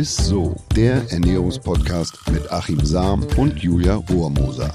ist so, der Ernährungspodcast mit Achim Sam und Julia Rohrmoser.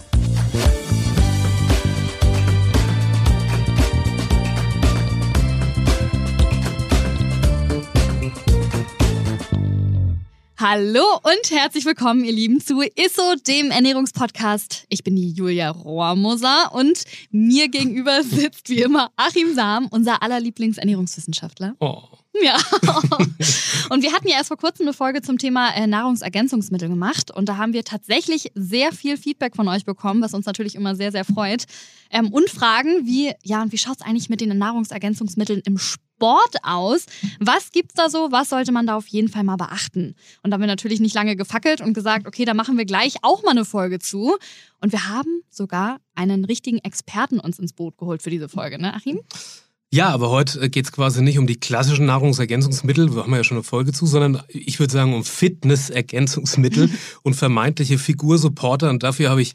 Hallo und herzlich willkommen, ihr Lieben, zu ISSO, dem Ernährungspodcast. Ich bin die Julia Rohrmoser und mir gegenüber sitzt wie immer Achim Sam, unser aller Lieblingsernährungswissenschaftler. Oh. Ja. und wir hatten ja erst vor kurzem eine Folge zum Thema äh, Nahrungsergänzungsmittel gemacht und da haben wir tatsächlich sehr viel Feedback von euch bekommen, was uns natürlich immer sehr, sehr freut. Ähm, und Fragen wie, ja, und wie schaut es eigentlich mit den Nahrungsergänzungsmitteln im Sport aus? Was gibt's da so? Was sollte man da auf jeden Fall mal beachten? Und da haben wir natürlich nicht lange gefackelt und gesagt, okay, da machen wir gleich auch mal eine Folge zu. Und wir haben sogar einen richtigen Experten uns ins Boot geholt für diese Folge, ne, Achim? Ja, aber heute geht es quasi nicht um die klassischen Nahrungsergänzungsmittel, wir haben ja schon eine Folge zu, sondern ich würde sagen um Fitnessergänzungsmittel und vermeintliche Figursupporter. Und dafür habe ich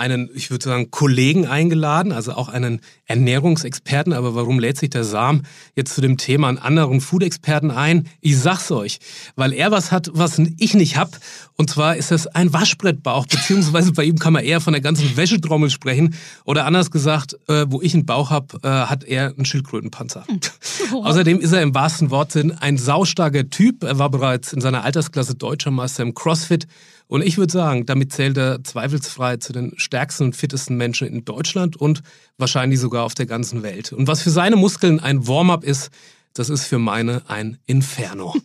einen, ich würde sagen, Kollegen eingeladen, also auch einen Ernährungsexperten. Aber warum lädt sich der Sam jetzt zu dem Thema einen anderen Food-Experten ein? Ich sag's euch, weil er was hat, was ich nicht hab. Und zwar ist das ein Waschbrettbauch, beziehungsweise bei ihm kann man eher von der ganzen Wäschetrommel sprechen. Oder anders gesagt, äh, wo ich einen Bauch hab, äh, hat er einen Schildkrötenpanzer. Außerdem ist er im wahrsten Wortsinn ein saustarker Typ. Er war bereits in seiner Altersklasse Deutscher Meister im CrossFit und ich würde sagen, damit zählt er zweifelsfrei zu den stärksten und fittesten Menschen in Deutschland und wahrscheinlich sogar auf der ganzen Welt. Und was für seine Muskeln ein Warm-up ist, das ist für meine ein Inferno.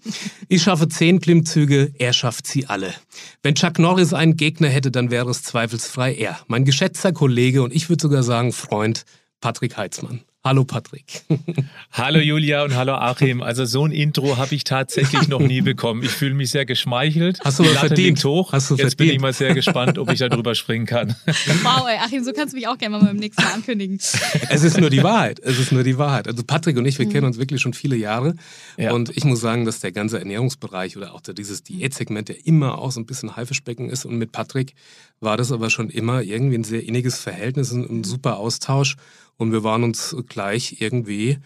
Ich schaffe zehn Klimmzüge, er schafft sie alle. Wenn Chuck Norris einen Gegner hätte, dann wäre es zweifelsfrei er. Mein geschätzter Kollege und ich würde sogar sagen Freund Patrick Heitzmann. Hallo Patrick. hallo Julia und hallo Achim. Also so ein Intro habe ich tatsächlich noch nie bekommen. Ich fühle mich sehr geschmeichelt. Hast du was verdient? hoch. Hast du Jetzt verdient. bin ich mal sehr gespannt, ob ich da drüber springen kann. Wow, ey, Achim, so kannst du mich auch gerne mal beim nächsten Mal ankündigen. Es ist nur die Wahrheit. Es ist nur die Wahrheit. Also Patrick und ich, wir kennen uns wirklich schon viele Jahre. Ja. Und ich muss sagen, dass der ganze Ernährungsbereich oder auch der, dieses Diätsegment ja immer auch so ein bisschen Haifischbecken ist. Und mit Patrick war das aber schon immer irgendwie ein sehr inniges Verhältnis, ein, ein super Austausch. Und wir waren uns gleich irgendwie,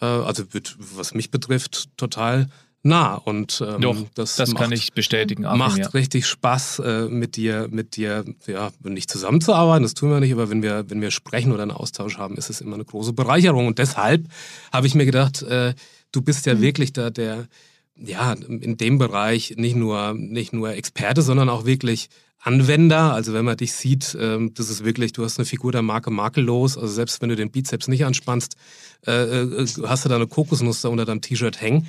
äh, also was mich betrifft, total nah. Und ähm, Doch, das, das macht, kann ich bestätigen. Achim, macht ja. richtig Spaß, äh, mit dir, mit dir, ja, nicht zusammenzuarbeiten, das tun wir nicht, aber wenn wir, wenn wir sprechen oder einen Austausch haben, ist es immer eine große Bereicherung. Und deshalb habe ich mir gedacht, äh, du bist ja wirklich da der, ja, in dem Bereich nicht nur, nicht nur Experte, sondern auch wirklich Anwender. Also wenn man dich sieht, ähm, das ist wirklich, du hast eine Figur der Marke makellos. Also selbst wenn du den Bizeps nicht anspannst, äh, äh, hast du da eine Kokosnuss da unter deinem T-Shirt hängen.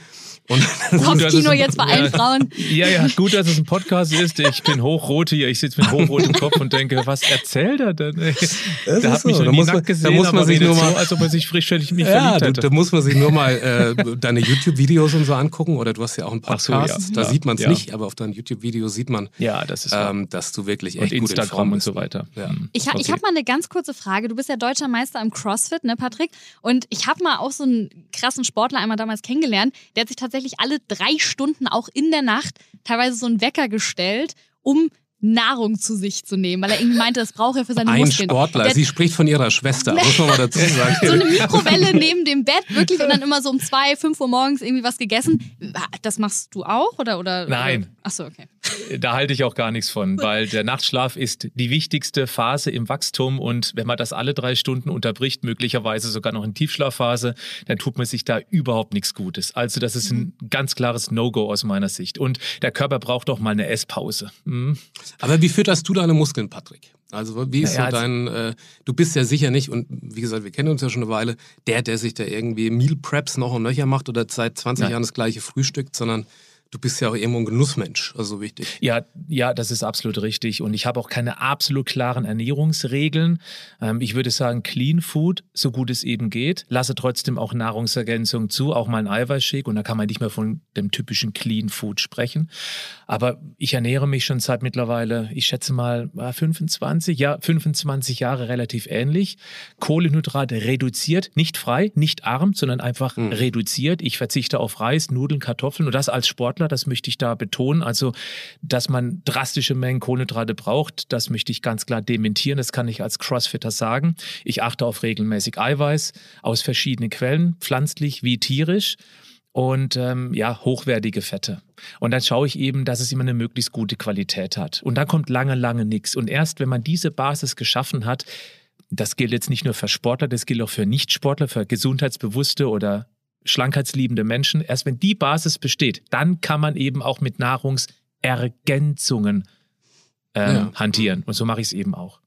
Und Kopfkino jetzt bei allen ja, Frauen. Ja, ja, gut, dass es ein Podcast ist. Ich bin hochrot hier. Ich sitze mit hochrotem Kopf und denke, was erzählt er denn? Das ist hat mich so. noch Da nie muss man- nackt da gesehen, muss man sich nur mal- so, als ob er sich frisch in mich Ja, verliebt hätte. da muss man sich nur mal äh, deine YouTube-Videos und so angucken. Oder du hast ja auch einen Podcast. so, ja. Da sieht man es nicht, aber auf deinen YouTube-Videos sieht man, ja, das ist ähm, dass du wirklich und echt gut in Instagram und so weiter. Ja. Mhm. Ich, ha ich Okay. habe mal eine ganz kurze Frage. Du bist ja deutscher Meister im CrossFit, ne, Patrick? Und ich habe mal auch so einen krassen Sportler einmal damals kennengelernt. Der hat sich tatsächlich alle drei Stunden auch in der Nacht teilweise so einen Wecker gestellt, um Nahrung zu sich zu nehmen, weil er irgendwie meinte, das braucht er für seine Ein Muskeln. Sportler. Der, Sie spricht von ihrer Schwester, muss man mal dazu sagen. so eine Mikrowelle neben dem Bett, wirklich, und dann immer so um zwei, fünf Uhr morgens irgendwie was gegessen. Das machst du auch, oder? oder Nein. Oder? Ach so, okay. Da halte ich auch gar nichts von, weil der Nachtschlaf ist die wichtigste Phase im Wachstum und wenn man das alle drei Stunden unterbricht, möglicherweise sogar noch in Tiefschlafphase, dann tut man sich da überhaupt nichts Gutes. Also das ist ein ganz klares No-Go aus meiner Sicht. Und der Körper braucht auch mal eine Esspause. Mhm. Aber wie fütterst du deine Muskeln, Patrick? Also wie ist Naja, so also- dein, äh, du bist ja sicher nicht, und wie gesagt, wir kennen uns ja schon eine Weile, der, der sich da irgendwie Meal Preps noch und nöcher macht oder seit 20 Nein. Jahren das gleiche frühstückt, sondern du bist ja auch irgendwo ein Genussmensch, also so wichtig. Ja, ja, das ist absolut richtig. Und ich habe auch keine absolut klaren Ernährungsregeln. Ähm, ich würde sagen, Clean Food, so gut es eben geht. Lasse trotzdem auch Nahrungsergänzung zu, auch mal ein Eiweißshake. Und da kann man nicht mehr von dem typischen Clean Food sprechen. Aber ich ernähre mich schon seit mittlerweile, ich schätze mal äh, 25, ja, 25 Jahre relativ ähnlich. Kohlenhydrate reduziert, nicht frei, nicht arm, sondern einfach Mhm. reduziert. Ich verzichte auf Reis, Nudeln, Kartoffeln und das als Sportler, das möchte ich da betonen. Also, dass man drastische Mengen Kohlenhydrate braucht, das möchte ich ganz klar dementieren. Das kann ich als Crossfitter sagen. Ich achte auf regelmäßig Eiweiß aus verschiedenen Quellen, pflanzlich wie tierisch. und ähm, ja, hochwertige Fette. Und dann schaue ich eben, dass es immer eine möglichst gute Qualität hat. Und dann kommt lange, lange nichts. Und erst wenn man diese Basis geschaffen hat, das gilt jetzt nicht nur für Sportler, das gilt auch für Nichtsportler, für gesundheitsbewusste oder schlankheitsliebende Menschen. Erst wenn die Basis besteht, dann kann man eben auch mit Nahrungsergänzungen ähm, ja. hantieren. Und so mache ich es eben auch.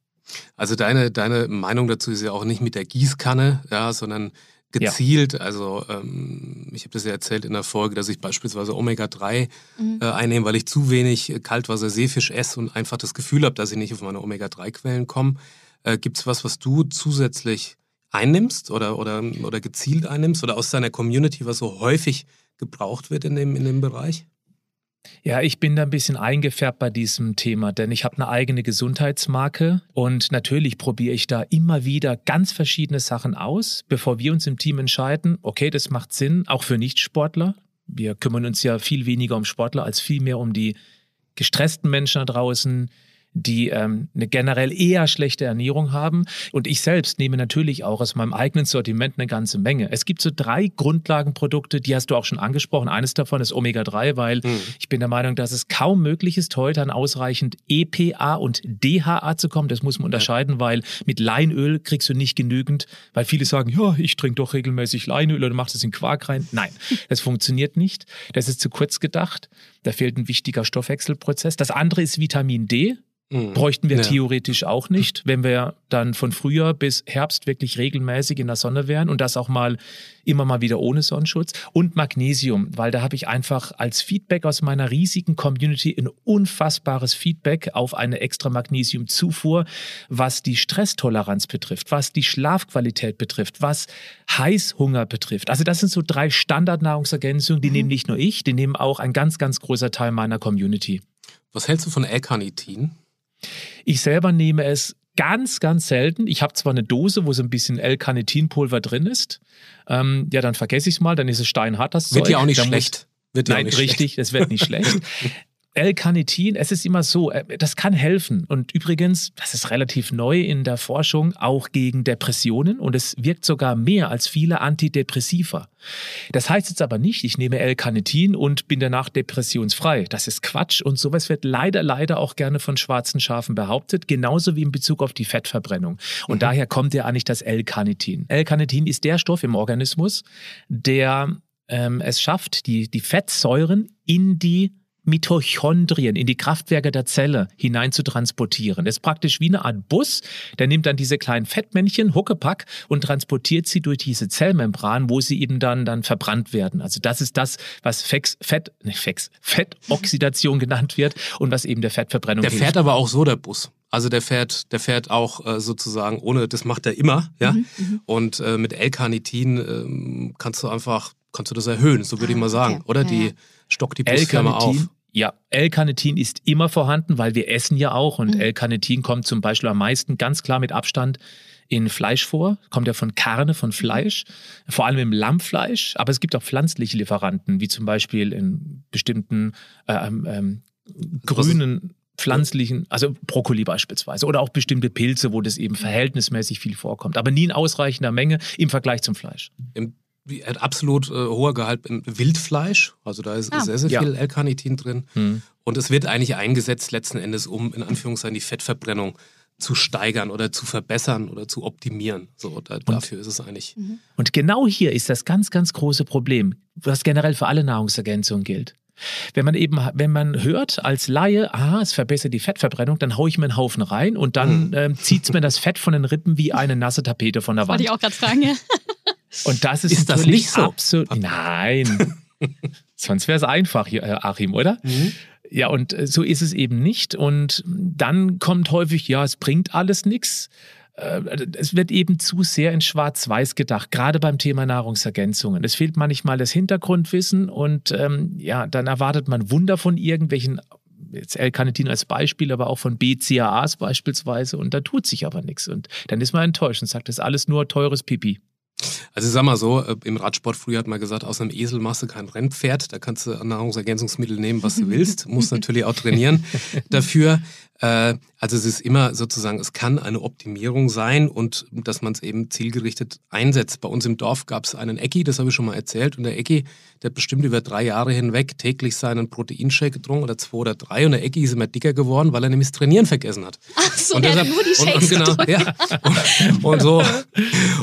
Also deine, deine Meinung dazu ist ja auch nicht mit der Gießkanne, ja, sondern gezielt. Ja. Also ähm, ich habe das ja erzählt in der Folge, dass ich beispielsweise Omega-3 mhm. äh, einnehme, weil ich zu wenig Kaltwasser-Seefisch esse und einfach das Gefühl habe, dass ich nicht auf meine Omega-3-Quellen komme. Äh, Gibt es was, was du zusätzlich einnimmst oder, oder, oder gezielt einnimmst oder aus deiner Community, was so häufig gebraucht wird in dem, in dem Bereich? Ja, ich bin da ein bisschen eingefärbt bei diesem Thema, denn ich habe eine eigene Gesundheitsmarke und natürlich probiere ich da immer wieder ganz verschiedene Sachen aus, bevor wir uns im Team entscheiden, okay, das macht Sinn, auch für Nichtsportler. Wir kümmern uns ja viel weniger um Sportler als viel mehr um die gestressten Menschen da draußen, die ähm, eine generell eher schlechte Ernährung haben. Und ich selbst nehme natürlich auch aus meinem eigenen Sortiment eine ganze Menge. Es gibt so drei Grundlagenprodukte, die hast du auch schon angesprochen. Eines davon ist Omega-3, weil mhm. ich bin der Meinung, dass es kaum möglich ist, heute an ausreichend EPA und DHA zu kommen. Das muss man unterscheiden, ja. weil mit Leinöl kriegst du nicht genügend, weil viele sagen, ja, ich trinke doch regelmäßig Leinöl oder machst es in Quark rein. Nein, das funktioniert nicht. Das ist zu kurz gedacht. Da fehlt ein wichtiger Stoffwechselprozess. Das andere ist Vitamin D. Mhm. Bräuchten wir ja. theoretisch auch nicht, wenn wir dann von Frühjahr bis Herbst wirklich regelmäßig in der Sonne wären und das auch mal immer mal wieder ohne Sonnenschutz. Und Magnesium, weil da habe ich einfach als Feedback aus meiner riesigen Community ein unfassbares Feedback auf eine extra Magnesiumzufuhr, was die Stresstoleranz betrifft, was die Schlafqualität betrifft, was Heißhunger betrifft. Also das sind so drei Standardnahrungsergänzungen, die mhm. nehmen nicht nur ich, die nehmen auch ein ganz, ganz großer Teil meiner Community. Was hältst du von L-Carnitin? Ich selber nehme es ganz, ganz selten. Ich habe zwar eine Dose, wo so ein bisschen L-Carnitinpulver drin ist. Ähm, ja, dann vergesse ich es mal, dann ist es steinhart, das Wird Zeug. ja auch nicht dann schlecht. Wird Nein, nicht richtig, es wird nicht schlecht. L-Carnitin, es ist immer so, äh, das kann helfen. Und übrigens, das ist relativ neu in der Forschung, auch gegen Depressionen und es wirkt sogar mehr als viele Antidepressiva. Das heißt jetzt aber nicht, ich nehme L-Carnitin und bin danach depressionsfrei. Das ist Quatsch und sowas wird leider, leider auch gerne von schwarzen Schafen behauptet, genauso wie in Bezug auf die Fettverbrennung. Und mhm. daher kommt ja eigentlich das L-Carnitin. L-Carnitin ist der Stoff im Organismus, der ähm, es schafft, die, die Fettsäuren in die Mitochondrien in die Kraftwerke der Zelle hinein zu transportieren. Das ist praktisch wie eine Art Bus, der nimmt dann diese kleinen Fettmännchen, Huckepack, und transportiert sie durch diese Zellmembran, wo sie eben dann, dann verbrannt werden. Also das ist das, was Fex, Fett, nicht Fex, Fettoxidation genannt wird und was eben der Fettverbrennung Der hilft. fährt aber auch so, der Bus. Also der fährt, der fährt auch äh, sozusagen ohne, das macht er immer, ja. Mhm, mhm. und äh, mit L-Carnitin äh, kannst du einfach, kannst du das erhöhen, so würde ah, ich mal sagen. Okay. Oder ja, die stockt die Busfirma auf. Ja, L-Carnitin ist immer vorhanden, weil wir essen ja auch und mhm. L-Carnitin kommt zum Beispiel am meisten ganz klar mit Abstand in Fleisch vor, kommt ja von Karne, von Fleisch, vor allem im Lammfleisch, aber es gibt auch pflanzliche Lieferanten, wie zum Beispiel in bestimmten äh, ähm, ähm grünen pflanzlichen, also Brokkoli beispielsweise oder auch bestimmte Pilze, wo das eben verhältnismäßig viel vorkommt, aber nie in ausreichender Menge im Vergleich zum Fleisch. Im er hat absolut äh, hoher Gehalt im Wildfleisch. Also da ist ah. sehr, sehr viel ja. L-Carnitin drin. Mhm. Und es wird eigentlich eingesetzt letzten Endes, um in Anführungszeichen die Fettverbrennung zu steigern oder zu verbessern oder zu optimieren. So, da, dafür ist es eigentlich. Mhm. Und genau hier ist das ganz, ganz große Problem, was generell für alle Nahrungsergänzungen gilt. Wenn man eben, wenn man hört als Laie, aha, es verbessert die Fettverbrennung, dann haue ich mir einen Haufen rein und dann mhm. ähm, zieht es mir das Fett von den Rippen wie eine nasse Tapete von der Wand. Wollte ich auch gerade fragen, ja. Und das ist, ist das nicht so? Absolut. Nein. Sonst wäre es einfach, äh, Achim, oder? Mhm. Ja, und äh, so ist es eben nicht. Und dann kommt häufig, ja, es bringt alles nichts. Äh, es wird eben zu sehr in Schwarz-Weiß gedacht, gerade beim Thema Nahrungsergänzungen. Es fehlt manchmal das Hintergrundwissen und ähm, ja, dann erwartet man Wunder von irgendwelchen jetzt L-Carnitin als Beispiel, aber auch von BCAAs beispielsweise und da tut sich aber nichts und dann ist man enttäuscht und sagt, das ist alles nur teures Pipi. Also ich sag mal so, äh, im Radsport früher hat man gesagt, aus einem Esel machst du kein Rennpferd, da kannst du Nahrungsergänzungsmittel nehmen, was du willst, musst natürlich auch trainieren dafür. Äh, also es ist immer sozusagen, es kann eine Optimierung sein und dass man es eben zielgerichtet einsetzt. Bei uns im Dorf gab es einen Ecki, das habe ich schon mal erzählt, und der Ecki, der hat bestimmt über drei Jahre hinweg täglich seinen Proteinshake getrunken oder zwei oder drei und der Ecki ist immer dicker geworden, weil er nämlich das Trainieren vergessen hat. Ach so, und der deshalb, nur die Shakes und, und genau, ja, und, und so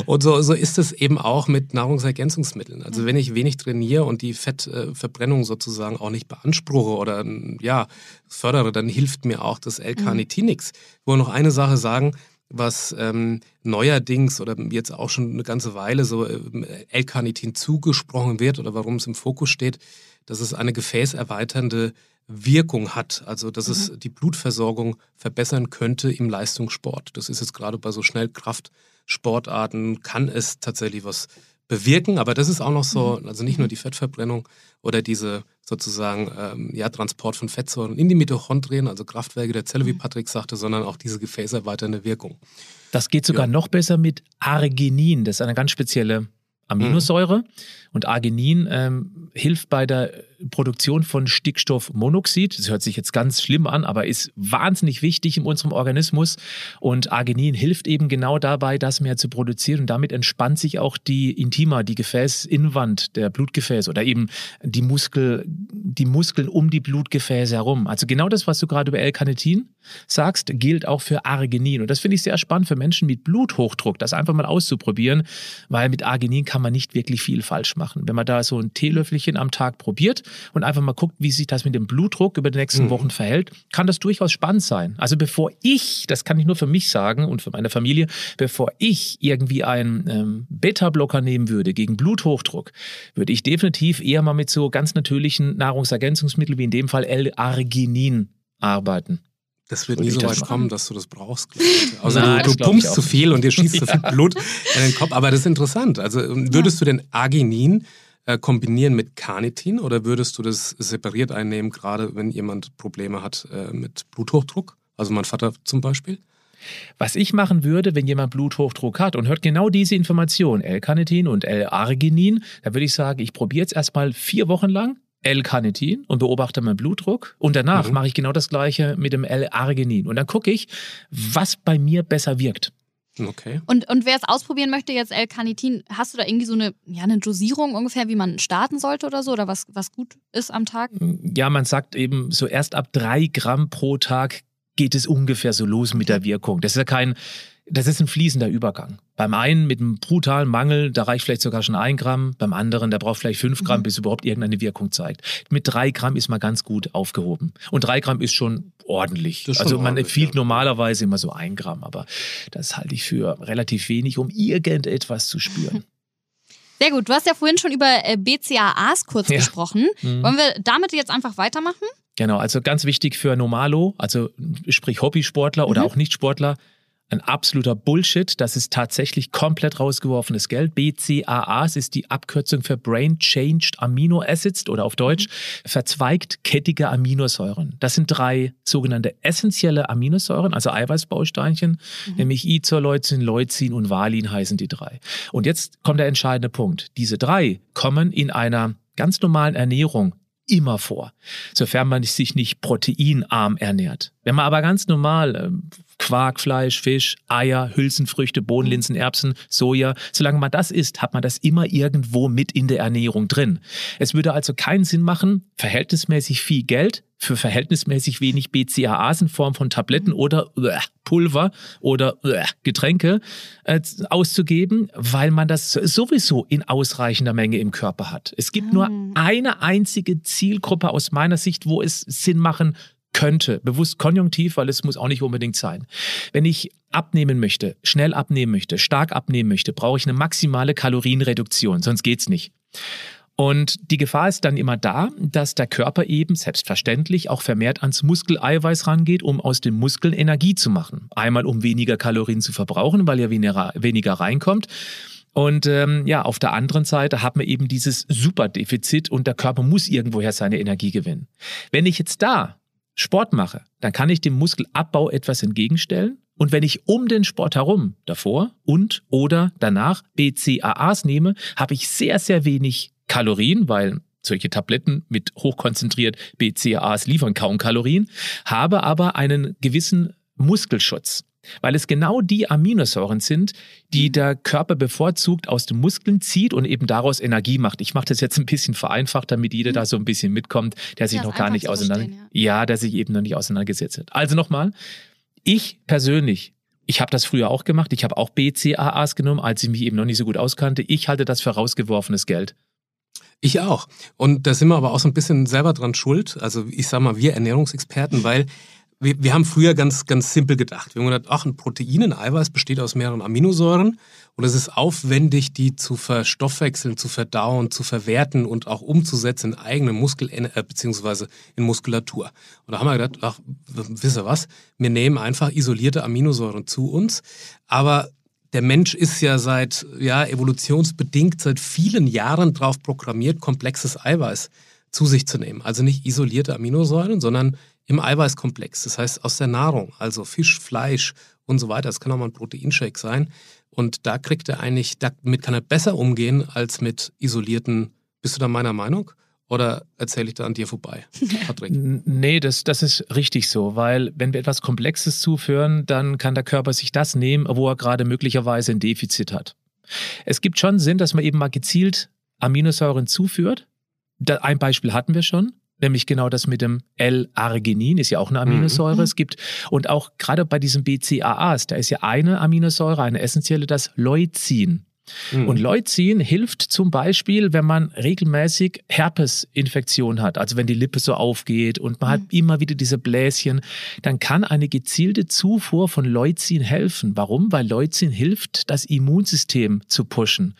und so, so ist es eben auch mit Nahrungsergänzungsmitteln. Also wenn ich wenig trainiere und die Fettverbrennung sozusagen auch nicht beanspruche oder ja fördere, dann hilft mir auch das L-Carnitin nichts. Ich wollte noch eine Sache sagen, was ähm, neuerdings oder jetzt auch schon eine ganze Weile so äh, L-Carnitin zugesprochen wird oder warum es im Fokus steht, dass es eine gefäßerweiternde Wirkung hat, also dass es die Blutversorgung verbessern könnte im Leistungssport. Das ist jetzt gerade bei so Schnellkraftsportarten, kann es tatsächlich was bewirken, aber das ist auch noch so, also nicht nur die Fettverbrennung oder diese sozusagen ähm, ja, Transport von Fettsäuren in die Mitochondrien, also Kraftwerke der Zelle, wie Patrick sagte, sondern auch diese gefäßerweiternde Wirkung. Das geht sogar Ja. noch besser mit Arginin. Das ist eine ganz spezielle Aminosäure. Und Arginin ähm, hilft bei der Produktion von Stickstoffmonoxid. Das hört sich jetzt ganz schlimm an, aber ist wahnsinnig wichtig in unserem Organismus. Und Arginin hilft eben genau dabei, das mehr zu produzieren. Und damit entspannt sich auch die Intima, die Gefäßinwand der Blutgefäße oder eben die, Muskel, die Muskeln um die Blutgefäße herum. Also genau das, was du gerade über L-Carnitin sagst, gilt auch für Arginin. Und das finde ich sehr spannend für Menschen mit Bluthochdruck, das einfach mal auszuprobieren, weil mit Arginin kann man nicht wirklich viel falsch machen. Wenn man da so ein Teelöffelchen am Tag probiert und einfach mal guckt, wie sich das mit dem Blutdruck über die nächsten Mhm. Wochen verhält, kann das durchaus spannend sein. Also bevor ich, das kann ich nur für mich sagen und für meine Familie, bevor ich irgendwie einen ähm, Beta-Blocker nehmen würde gegen Bluthochdruck, würde ich definitiv eher mal mit so ganz natürlichen Nahrungsergänzungsmitteln wie in dem Fall L-Arginin arbeiten. Das wird nie so das weit machen? kommen, dass du das brauchst. Außer Nein, du, das du pumpst zu viel und dir schießt zu viel Ja. Blut in den Kopf. Aber das ist interessant. Also ähm, würdest du den Arginin äh, kombinieren mit Carnitin oder würdest du das separiert einnehmen, gerade wenn jemand Probleme hat äh, mit Bluthochdruck? Also mein Vater zum Beispiel. Was ich machen würde, wenn jemand Bluthochdruck hat und hört genau diese Information, L-Carnitin und L-Arginin, dann würde ich sagen, ich probiere jetzt erstmal vier Wochen lang L-Carnitin und beobachte meinen Blutdruck und danach Mhm. mache ich genau das gleiche mit dem L-Arginin und dann gucke ich, was bei mir besser wirkt. Okay. Und, und wer es ausprobieren möchte, jetzt L-Carnitin, hast du da irgendwie so eine, ja, eine Dosierung ungefähr, wie man starten sollte oder so? Oder was, was gut ist am Tag? Ja, man sagt eben, so erst ab drei Gramm pro Tag geht es ungefähr so los mit der Wirkung. Das ist ja kein, das ist ein fließender Übergang. Beim einen mit einem brutalen Mangel, da reicht vielleicht sogar schon ein Gramm. Beim anderen, der braucht vielleicht fünf Gramm, Mhm. bis überhaupt irgendeine Wirkung zeigt. Mit drei Gramm ist man ganz gut aufgehoben. Und drei Gramm ist schon ordentlich. Ist schon also man empfiehlt ja. normalerweise immer so ein Gramm, aber das halte ich für relativ wenig, um irgendetwas zu spüren. Sehr gut. Du hast ja vorhin schon über äh, BCAAs kurz Ja. gesprochen. Mhm. Wollen wir damit jetzt einfach weitermachen? Genau, also ganz wichtig für Normalo, also sprich Hobbysportler oder Mhm. auch Nichtsportler, ein absoluter Bullshit. Das ist tatsächlich komplett rausgeworfenes Geld. BCAAs ist die Abkürzung für Brain Changed Amino Acids oder auf Deutsch verzweigt kettige Aminosäuren. Das sind drei sogenannte essentielle Aminosäuren, also Eiweißbausteinchen, nämlich Isoleucin, Leucin und Valin heißen die drei. Und jetzt kommt der entscheidende Punkt. Diese drei kommen in einer ganz normalen Ernährung immer vor, sofern man sich nicht proteinarm ernährt. Wenn man aber ganz normal ähm, Quark, Fleisch, Fisch, Eier, Hülsenfrüchte, Bohnen, Linsen, Erbsen, Soja, solange man das isst, hat man das immer irgendwo mit in der Ernährung drin. Es würde also keinen Sinn machen, verhältnismäßig viel Geld für verhältnismäßig wenig BCAAs in Form von Tabletten oder äh, Pulver oder äh, Getränke äh, auszugeben, weil man das sowieso in ausreichender Menge im Körper hat. Es gibt nur Ah. eine einzige Zielgruppe aus meiner Sicht, wo es Sinn machen könnte. Bewusst konjunktiv, weil es muss auch nicht unbedingt sein. Wenn ich abnehmen möchte, schnell abnehmen möchte, stark abnehmen möchte, brauche ich eine maximale Kalorienreduktion, sonst geht's nicht. Und die Gefahr ist dann immer da, dass der Körper eben selbstverständlich auch vermehrt ans Muskeleiweiß rangeht, um aus den Muskeln Energie zu machen. Einmal um weniger Kalorien zu verbrauchen, weil ja weniger, weniger reinkommt. Und ähm, ja, auf der anderen Seite hat man eben dieses Superdefizit und der Körper muss irgendwoher seine Energie gewinnen. Wenn ich jetzt da Sport mache, dann kann ich dem Muskelabbau etwas entgegenstellen Und wenn ich um den Sport herum, davor und oder danach BCAAs nehme, habe ich sehr, sehr wenig Kalorien, weil solche Tabletten mit hochkonzentriert BCAAs liefern kaum Kalorien, habe aber einen gewissen Muskelschutz. Weil es genau die Aminosäuren sind, die mhm. der Körper bevorzugt aus den Muskeln zieht und eben daraus Energie macht. Ich mache das jetzt ein bisschen vereinfacht, damit jeder mhm. da so ein bisschen mitkommt, der sich ja, noch gar nicht auseinander, ja. ja, der sich eben noch nicht auseinandergesetzt hat. Also nochmal, ich persönlich ich habe das früher auch gemacht. Ich habe auch BCAAs genommen, als ich mich eben noch nicht so gut auskannte. Ich halte das für rausgeworfenes Geld. Ich auch. Und da sind wir aber auch so ein bisschen selber dran schuld. Also ich sage mal, wir Ernährungsexperten, weil wir, wir haben früher ganz, ganz simpel gedacht. Wir haben gedacht, ach, ein Protein, ein Eiweiß besteht aus mehreren Aminosäuren und es ist aufwendig, die zu verstoffwechseln, zu verdauen, zu verwerten und auch umzusetzen in eigene Muskel, äh, beziehungsweise in Muskulatur. Und da haben wir gedacht, ach, wisst ihr was? Wir nehmen einfach isolierte Aminosäuren zu uns, aber der Mensch ist ja seit, ja, evolutionsbedingt seit vielen Jahren darauf programmiert, komplexes Eiweiß zu sich zu nehmen. Also nicht isolierte Aminosäuren, sondern im Eiweißkomplex. Das heißt aus der Nahrung, also Fisch, Fleisch und so weiter. Das kann auch mal ein Proteinshake sein. Und da kriegt er eigentlich, damit kann er besser umgehen als mit isolierten. Bist du da meiner Meinung? Oder erzähle ich da an dir vorbei, Patrick? nee, das, das ist richtig so, weil wenn wir etwas Komplexes zuführen, dann kann der Körper sich das nehmen, wo er gerade möglicherweise ein Defizit hat. Es gibt schon Sinn, dass man eben mal gezielt Aminosäuren zuführt. ein Beispiel hatten wir schon nämlich genau das mit dem L-Arginin, ist ja auch eine Aminosäure. Mhm. Es gibt, und auch gerade bei diesen BCAAs, da ist ja eine Aminosäure, eine essentielle, das Leucin. Mhm. Und Leucin hilft zum Beispiel, wenn man regelmäßig Herpesinfektion hat, also wenn die Lippe so aufgeht und man mhm. hat immer wieder diese Bläschen, dann kann eine gezielte Zufuhr von Leucin helfen. Warum? Weil Leucin hilft, das Immunsystem zu pushen,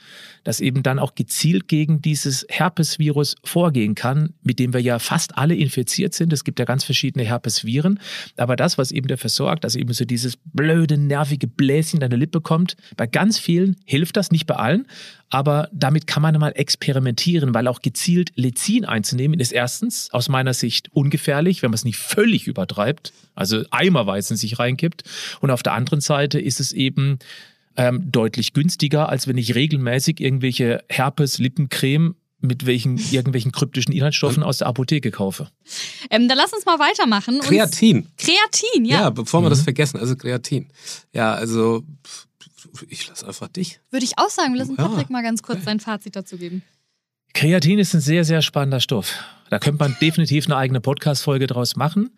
das eben dann auch gezielt gegen dieses Herpesvirus vorgehen kann, mit dem wir ja fast alle infiziert sind. Es gibt ja ganz verschiedene Herpesviren, aber das, was eben dafür sorgt, dass eben so dieses blöde, nervige Bläschen in deine Lippe kommt, bei ganz vielen hilft das nicht nicht bei allen, aber damit kann man mal experimentieren, weil auch gezielt Lezin einzunehmen ist erstens aus meiner Sicht ungefährlich, wenn man es nicht völlig übertreibt, also eimerweise in sich reinkippt. Und auf der anderen Seite ist es eben ähm, deutlich günstiger, als wenn ich regelmäßig irgendwelche Herpes-Lippencreme mit welchen irgendwelchen kryptischen Inhaltsstoffen aus der Apotheke kaufe. Ähm, dann lass uns mal weitermachen. Kreatin. Kreatin, ja. Ja, bevor wir mhm. das vergessen, also Kreatin. Ja, also ich lasse einfach dich. Würde ich auch sagen. Wir lassen ja. Patrick mal ganz kurz sein Fazit dazu geben. Kreatin ist ein sehr, sehr spannender Stoff. Da könnte man definitiv eine eigene Podcast-Folge draus machen.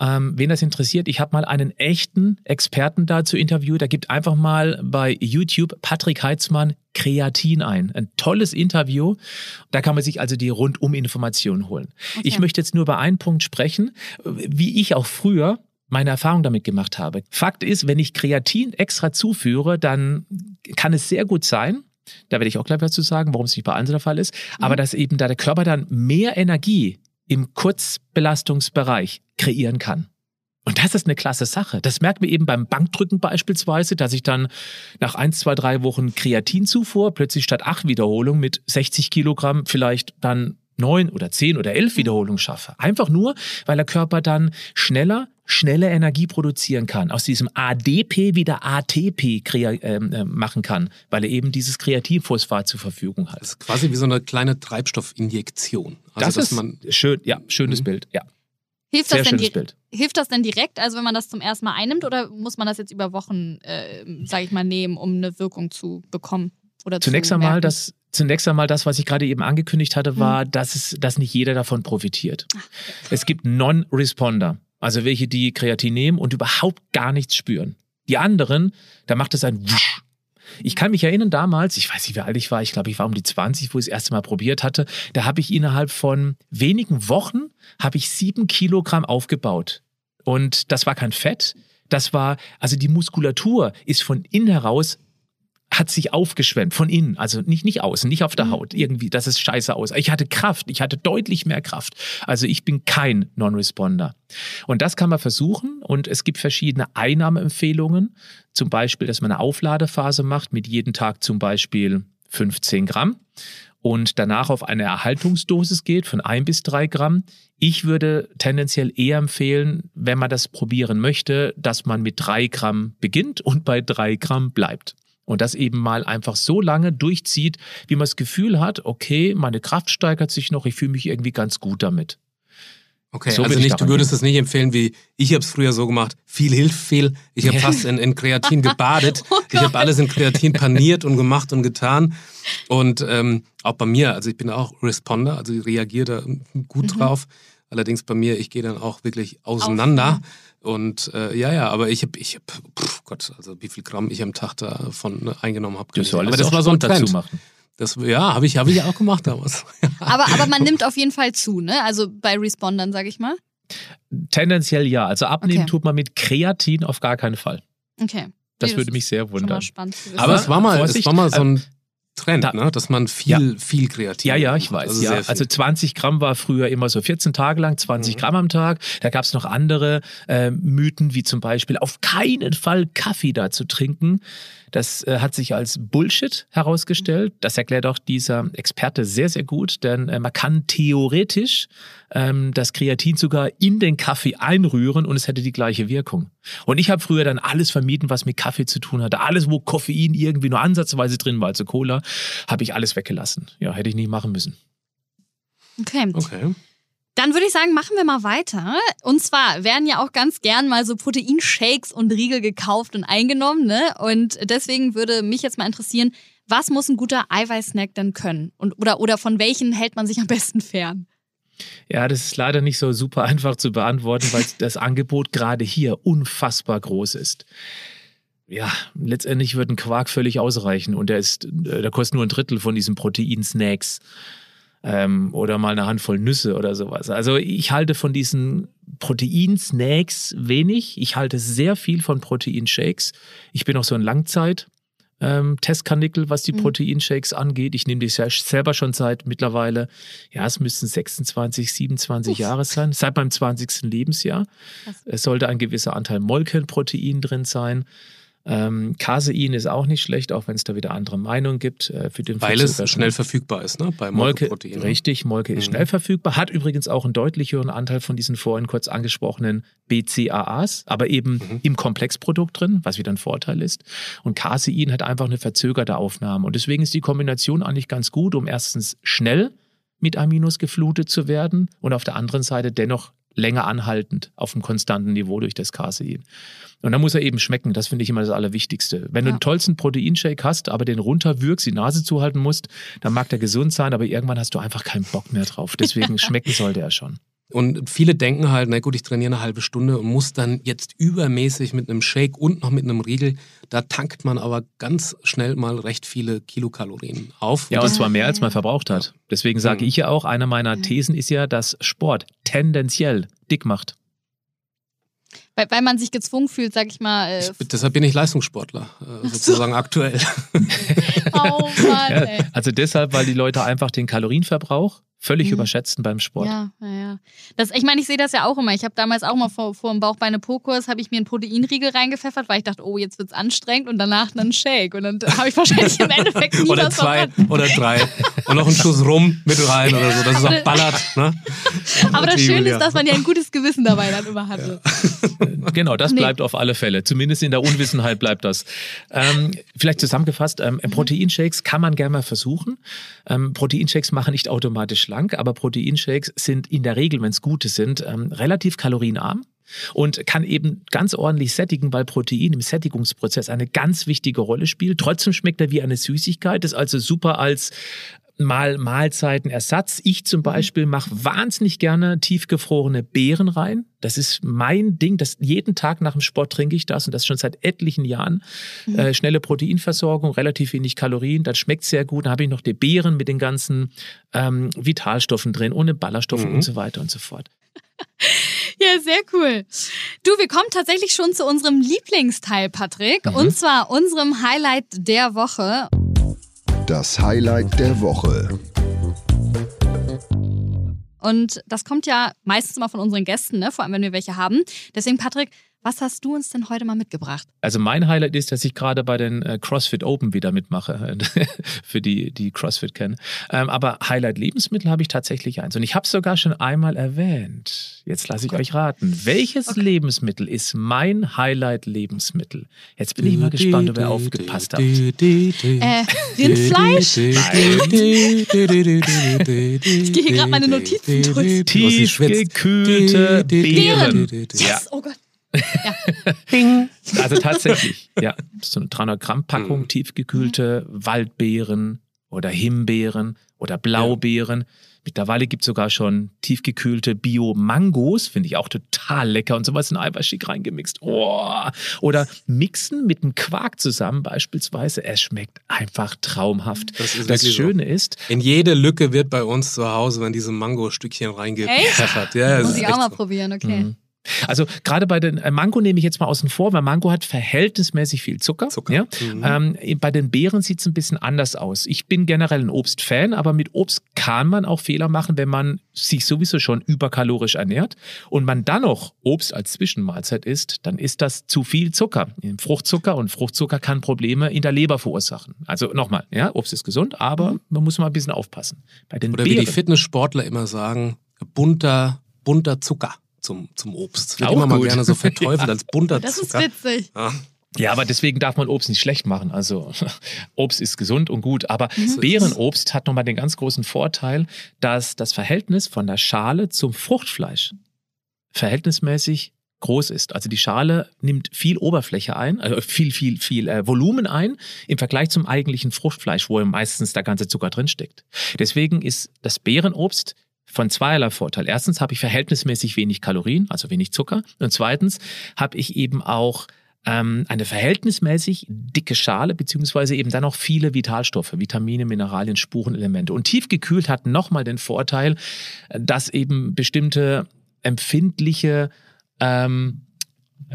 Ähm, wen das interessiert, ich habe mal einen echten Experten dazu interviewt. Da gibt einfach mal bei YouTube Patrick Heitzmann Kreatin ein. Ein tolles Interview. Da kann man sich also die Rundum-Informationen holen. Okay. Ich möchte jetzt nur über einen Punkt sprechen, wie ich auch früher meine Erfahrung damit gemacht habe. Fakt ist, wenn ich Kreatin extra zuführe, dann kann es sehr gut sein, da werde ich auch gleich was zu sagen, warum es nicht bei allen der Fall ist, mhm. aber dass eben da der Körper dann mehr Energie im Kurzbelastungsbereich kreieren kann. Und das ist eine klasse Sache. Das merkt man eben beim Bankdrücken beispielsweise, dass ich dann nach eins, zwei, drei Wochen Kreatinzufuhr plötzlich statt acht Wiederholungen mit 60 Kilogramm vielleicht dann neun oder zehn oder elf mhm. Wiederholungen schaffe. Einfach nur, weil der Körper dann schneller, schnelle Energie produzieren kann, aus diesem ADP wieder ATP ähm, äh, machen kann, weil er eben dieses Kreatinphosphat zur Verfügung hat. Das ist quasi wie so eine kleine Treibstoffinjektion. Also, das ist man schön, ja, schönes mhm. Bild, ja. Hilft das, denn hilft das denn direkt, also wenn man das zum ersten Mal einnimmt, oder muss man das jetzt über Wochen, äh, sage ich mal, nehmen, um eine Wirkung zu bekommen? Oder Zunächst einmal, das, Zunächst einmal das, was ich gerade eben angekündigt hatte, war, mhm. dass, es, dass nicht jeder davon profitiert. Ach. Es gibt Non-Responder, also welche, die Kreatin nehmen und überhaupt gar nichts spüren. Die anderen, da macht es ein Wusch. Ich kann mich erinnern damals, ich weiß nicht, wie alt ich war, ich glaube, ich war um die 20, wo ich das erste Mal probiert hatte. Da habe ich innerhalb von wenigen Wochen habe ich sieben Kilogramm aufgebaut. Und das war kein Fett. Das war, also die Muskulatur ist von innen heraus hat sich aufgeschwemmt von innen, also nicht, nicht außen, nicht auf der mhm. Haut, irgendwie, das ist scheiße aus. Ich hatte Kraft, ich hatte deutlich mehr Kraft. Also ich bin kein Non-Responder. Und das kann man versuchen und es gibt verschiedene Einnahmeempfehlungen, zum Beispiel, dass man eine Aufladephase macht mit jeden Tag zum Beispiel 15 Gramm und danach auf eine Erhaltungsdosis geht von ein bis drei Gramm. Ich würde tendenziell eher empfehlen, wenn man das probieren möchte, dass man mit drei Gramm beginnt und bei drei Gramm bleibt. Und das eben mal einfach so lange durchzieht, wie man das Gefühl hat, okay, meine Kraft steigert sich noch, ich fühle mich irgendwie ganz gut damit. Okay, so also nicht, du würdest es nicht empfehlen, wie ich habe es früher so gemacht. Viel hilft viel. Ich habe fast in, in, Kreatin gebadet. oh ich habe alles in Kreatin paniert und gemacht und getan. Und ähm, auch bei mir, also ich bin auch Responder, also ich reagiere da gut mhm. drauf. Allerdings bei mir, ich gehe dann auch wirklich auseinander. Auf, und äh, ja, ja, aber ich habe, ich hab, Gott, also wie viel Gramm ich am Tag davon ne, eingenommen habe. Das aber das war so ein Trend. Dazu machen. Das, ja, habe ich, hab ich auch gemacht damals. aber, aber man nimmt auf jeden Fall zu, ne? Also bei Respondern, sage ich mal. Tendenziell ja. Also abnehmen okay. tut man mit Kreatin auf gar keinen Fall. Okay. Das nee, würde mich sehr wundern. Aber es war mal, es war mal so ein Trend, da, ne? dass man viel, ja. viel kreativ Ja, ja, ich weiß. Also, ja. also 20 Gramm war früher immer so 14 Tage lang, 20 mhm. Gramm am Tag. Da gab es noch andere äh, Mythen, wie zum Beispiel auf keinen Fall Kaffee da zu trinken. Das äh, hat sich als Bullshit herausgestellt. Das erklärt auch dieser Experte sehr, sehr gut, denn äh, man kann theoretisch ähm, das Kreatin sogar in den Kaffee einrühren und es hätte die gleiche Wirkung. Und ich habe früher dann alles vermieden, was mit Kaffee zu tun hatte. Alles, wo Koffein irgendwie nur ansatzweise drin war, also Cola, habe ich alles weggelassen. Ja, hätte ich nicht machen müssen. Okay. Okay. Dann würde ich sagen, machen wir mal weiter. Und zwar werden ja auch ganz gern mal so Proteinshakes und Riegel gekauft und eingenommen. Ne? Und deswegen würde mich jetzt mal interessieren, was muss ein guter Eiweißsnack denn können? Und, oder, oder von welchen hält man sich am besten fern? Ja, das ist leider nicht so super einfach zu beantworten, weil das Angebot gerade hier unfassbar groß ist. Ja, letztendlich wird ein Quark völlig ausreichen und der ist, äh, der kostet nur ein Drittel von diesen Proteinsnacks ähm, oder mal eine Handvoll Nüsse oder sowas. Also ich halte von diesen Proteinsnacks wenig. Ich halte sehr viel von Proteinshakes. Ich bin auch so ein Langzeit ähm, Testkanickel, was die mhm. Proteinshakes angeht. Ich nehme die selber schon seit mittlerweile, ja, es müssten 26, 27 Uff. Jahre sein, seit meinem 20. Lebensjahr. Krass. Es sollte ein gewisser Anteil Molkenprotein drin sein. Ähm, Casein ist auch nicht schlecht, auch wenn es da wieder andere Meinungen gibt. Äh, für den Weil es schnell verfügbar ist, ne? Bei Molke. Molke richtig, Molke mhm. ist schnell verfügbar, hat übrigens auch einen deutlich höheren Anteil von diesen vorhin kurz angesprochenen BCAAs, aber eben mhm. im Komplexprodukt drin, was wieder ein Vorteil ist. Und Casein hat einfach eine verzögerte Aufnahme. Und deswegen ist die Kombination eigentlich ganz gut, um erstens schnell mit Aminos geflutet zu werden und auf der anderen Seite dennoch länger anhaltend auf einem konstanten Niveau durch das Casein. Und dann muss er eben schmecken. Das finde ich immer das Allerwichtigste. Wenn ja. du einen tollsten Proteinshake hast, aber den runterwürgst, die Nase zuhalten musst, dann mag der gesund sein, aber irgendwann hast du einfach keinen Bock mehr drauf. Deswegen schmecken sollte er schon. Und viele denken halt, na gut, ich trainiere eine halbe Stunde und muss dann jetzt übermäßig mit einem Shake und noch mit einem Riegel. Da tankt man aber ganz schnell mal recht viele Kilokalorien auf. Ja, und zwar mehr, als man verbraucht hat. Deswegen sage mhm. ich ja auch, eine meiner Thesen ist ja, dass Sport tendenziell dick macht. Weil, weil man sich gezwungen fühlt, sag ich mal. Äh ich, deshalb bin ich Leistungssportler, äh, sozusagen so. aktuell. oh Mann, ey. also deshalb, weil die Leute einfach den Kalorienverbrauch völlig mhm. überschätzen beim Sport. Ja, ja, ja. Das, ich meine, ich sehe das ja auch immer. Ich habe damals auch mal vor, vor dem Bauchbeine-Po-Kurs, habe ich mir einen Proteinriegel reingepfeffert, weil ich dachte, oh, jetzt wird es anstrengend und danach dann Shake. Und dann habe ich wahrscheinlich im Endeffekt nie Oder was zwei oder drei. Und noch einen Schuss rum mit rein oder so, dass es auch ballert. Ne? Aber das Schöne ist, dass man ja ein gutes Gewissen dabei dann immer hatte. Ja. Genau, das nee. bleibt auf alle Fälle. Zumindest in der Unwissenheit bleibt das. Ähm, vielleicht zusammengefasst, ähm. Proteinshakes kann man gerne mal versuchen. Ähm, Proteinshakes machen nicht automatisch schlank, aber Proteinshakes sind in der Regel, wenn es gute sind, ähm, relativ kalorienarm und kann eben ganz ordentlich sättigen, weil Protein im Sättigungsprozess eine ganz wichtige Rolle spielt. Trotzdem schmeckt er wie eine Süßigkeit, ist also super als mal Mahlzeitenersatz. Ich zum Beispiel mache wahnsinnig gerne tiefgefrorene Beeren rein. Das ist mein Ding. Das, jeden Tag nach dem Sport trinke ich das und das schon seit etlichen Jahren. Mhm. Äh, schnelle Proteinversorgung, relativ wenig Kalorien, das schmeckt sehr gut. Dann habe ich noch die Beeren mit den ganzen ähm, Vitalstoffen drin, ohne Ballaststoffen mhm. und so weiter und so fort. Ja, sehr cool. Du, wir kommen tatsächlich schon zu unserem Lieblingsteil, Patrick, mhm. und zwar unserem Highlight der Woche. Das Highlight der Woche. Und das kommt ja meistens mal von unseren Gästen, ne? vor allem wenn wir welche haben. Deswegen, Patrick, Was hast du uns denn heute mal mitgebracht? Also mein Highlight ist, dass ich gerade bei den äh, CrossFit Open wieder mitmache, für die, die CrossFit kennen. Ähm, aber Highlight Lebensmittel habe ich tatsächlich eins. Und ich habe es sogar schon einmal erwähnt. Jetzt lasse ich euch raten. Welches okay. Lebensmittel ist mein Highlight Lebensmittel? Jetzt bin ich mal gespannt, ob ihr aufgepasst habt. Äh, Rindfleisch? ich gehe hier gerade meine Notizen durch. Tiefgekühlte Beeren. Yes, oh Gott. Ja. also tatsächlich, ja. So eine 300 Gramm Packung, mhm. tiefgekühlte Waldbeeren oder Himbeeren oder Blaubeeren. Ja. Mittlerweile gibt es sogar schon tiefgekühlte Bio-Mangos, finde ich auch total lecker und sowas in Eiweißschick reingemixt. Oh. Oder mixen mit einem Quark zusammen beispielsweise. Es schmeckt einfach traumhaft. Das, das Schöne so. ist. In jede Lücke wird bei uns zu Hause, wenn diese Mango-Stückchen reingepfeffert. Ja, Muss ich auch mal so. probieren, okay. Mhm. Also gerade bei den äh, Mango nehme ich jetzt mal außen vor, weil Mango hat verhältnismäßig viel Zucker. Zucker. Ja? Mhm. Ähm, bei den Beeren sieht es ein bisschen anders aus. Ich bin generell ein Obstfan, aber mit Obst kann man auch Fehler machen, wenn man sich sowieso schon überkalorisch ernährt und man dann noch Obst als Zwischenmahlzeit isst, dann ist das zu viel Zucker. Fruchtzucker und Fruchtzucker kann Probleme in der Leber verursachen. Also nochmal, ja, Obst ist gesund, aber mhm. man muss mal ein bisschen aufpassen. Bei den Oder Beeren, wie die Fitnesssportler immer sagen, bunter, bunter Zucker zum, zum Obst. Das wird Auch immer gut. mal gerne so verteufelt ja. als bunter Das Zucker. ist witzig. Ja. Ja, aber deswegen darf man Obst nicht schlecht machen. Also Obst ist gesund und gut. Aber mhm. Beerenobst hat nochmal den ganz großen Vorteil, dass das Verhältnis von der Schale zum Fruchtfleisch verhältnismäßig groß ist. Also die Schale nimmt viel Oberfläche ein, also viel, viel, viel äh, Volumen ein im Vergleich zum eigentlichen Fruchtfleisch, wo meistens der ganze Zucker drinsteckt. Deswegen ist das Beerenobst von zweierlei Vorteil. Erstens habe ich verhältnismäßig wenig Kalorien, also wenig Zucker. Und zweitens habe ich eben auch ähm, eine verhältnismäßig dicke Schale, beziehungsweise eben dann auch viele Vitalstoffe, Vitamine, Mineralien, Spurenelemente. Und tiefgekühlt hat nochmal den Vorteil, dass eben bestimmte empfindliche ähm,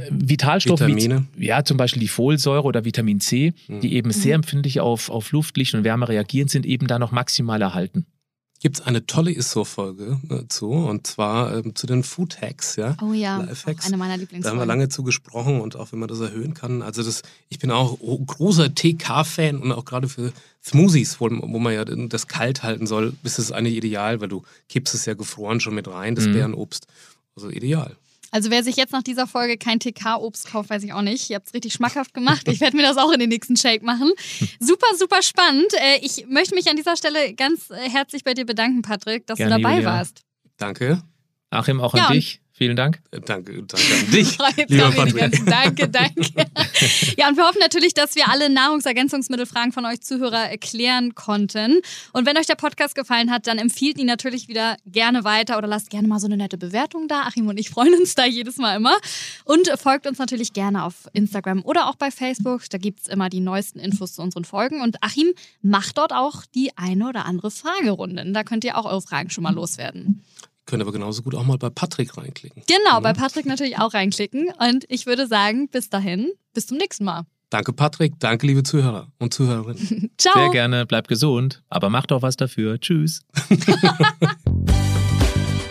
Vitalstoffe, Vitamine. Wie, ja, zum Beispiel die Folsäure oder Vitamin C, die mhm. eben sehr empfindlich auf, auf Luft, Licht und Wärme reagieren, sind eben da noch maximal erhalten gibt es eine tolle ISO-Folge äh, zu, und zwar ähm, zu den Food Hacks, ja. Oh ja, eine meiner Lieblingsfolgen. Da haben wir lange zu gesprochen und auch, wenn man das erhöhen kann. Also das, ich bin auch großer TK-Fan und auch gerade für Smoothies, wo, wo, man ja das kalt halten soll, ist es eigentlich ideal, weil du kippst es ja gefroren schon mit rein, das mhm. Bärenobst. Also ideal. Also wer sich jetzt nach dieser Folge kein TK-Obst kauft, weiß ich auch nicht. Ihr habt es richtig schmackhaft gemacht. Ich werde mir das auch in den nächsten Shake machen. Super, super spannend. Äh, ich möchte mich an dieser Stelle ganz äh, herzlich bei dir bedanken, Patrick, dass Gerne, du dabei Julia. warst. Danke. Achim, auch an ja, dich. Vielen Dank. Äh, danke, danke an dich. lieber Patrick. Danke, danke. ja, und wir hoffen natürlich, dass wir alle Nahrungsergänzungsmittelfragen von euch Zuhörer erklären konnten. Und wenn euch der Podcast gefallen hat, dann empfiehlt ihn natürlich wieder gerne weiter oder lasst gerne mal so eine nette Bewertung da. Achim und ich freuen uns da jedes Mal immer. Und folgt uns natürlich gerne auf Instagram oder auch bei Facebook. Da gibt es immer die neuesten Infos zu unseren Folgen. Und Achim macht dort auch die eine oder andere Fragerunde. Da könnt ihr auch eure Fragen schon mal loswerden. Können aber genauso gut auch mal bei Patrick reinklicken. Genau, ja. bei Patrick natürlich auch reinklicken. Und ich würde sagen, bis dahin, bis zum nächsten Mal. Danke, Patrick. Danke, liebe Zuhörer und Zuhörerinnen. Ciao. Sehr gerne. Bleibt gesund, aber macht auch was dafür. Tschüss.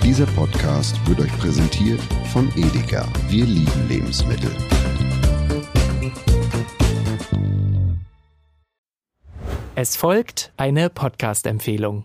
Dieser Podcast wird euch präsentiert von Edeka. Wir lieben Lebensmittel. Es folgt eine Podcast-Empfehlung.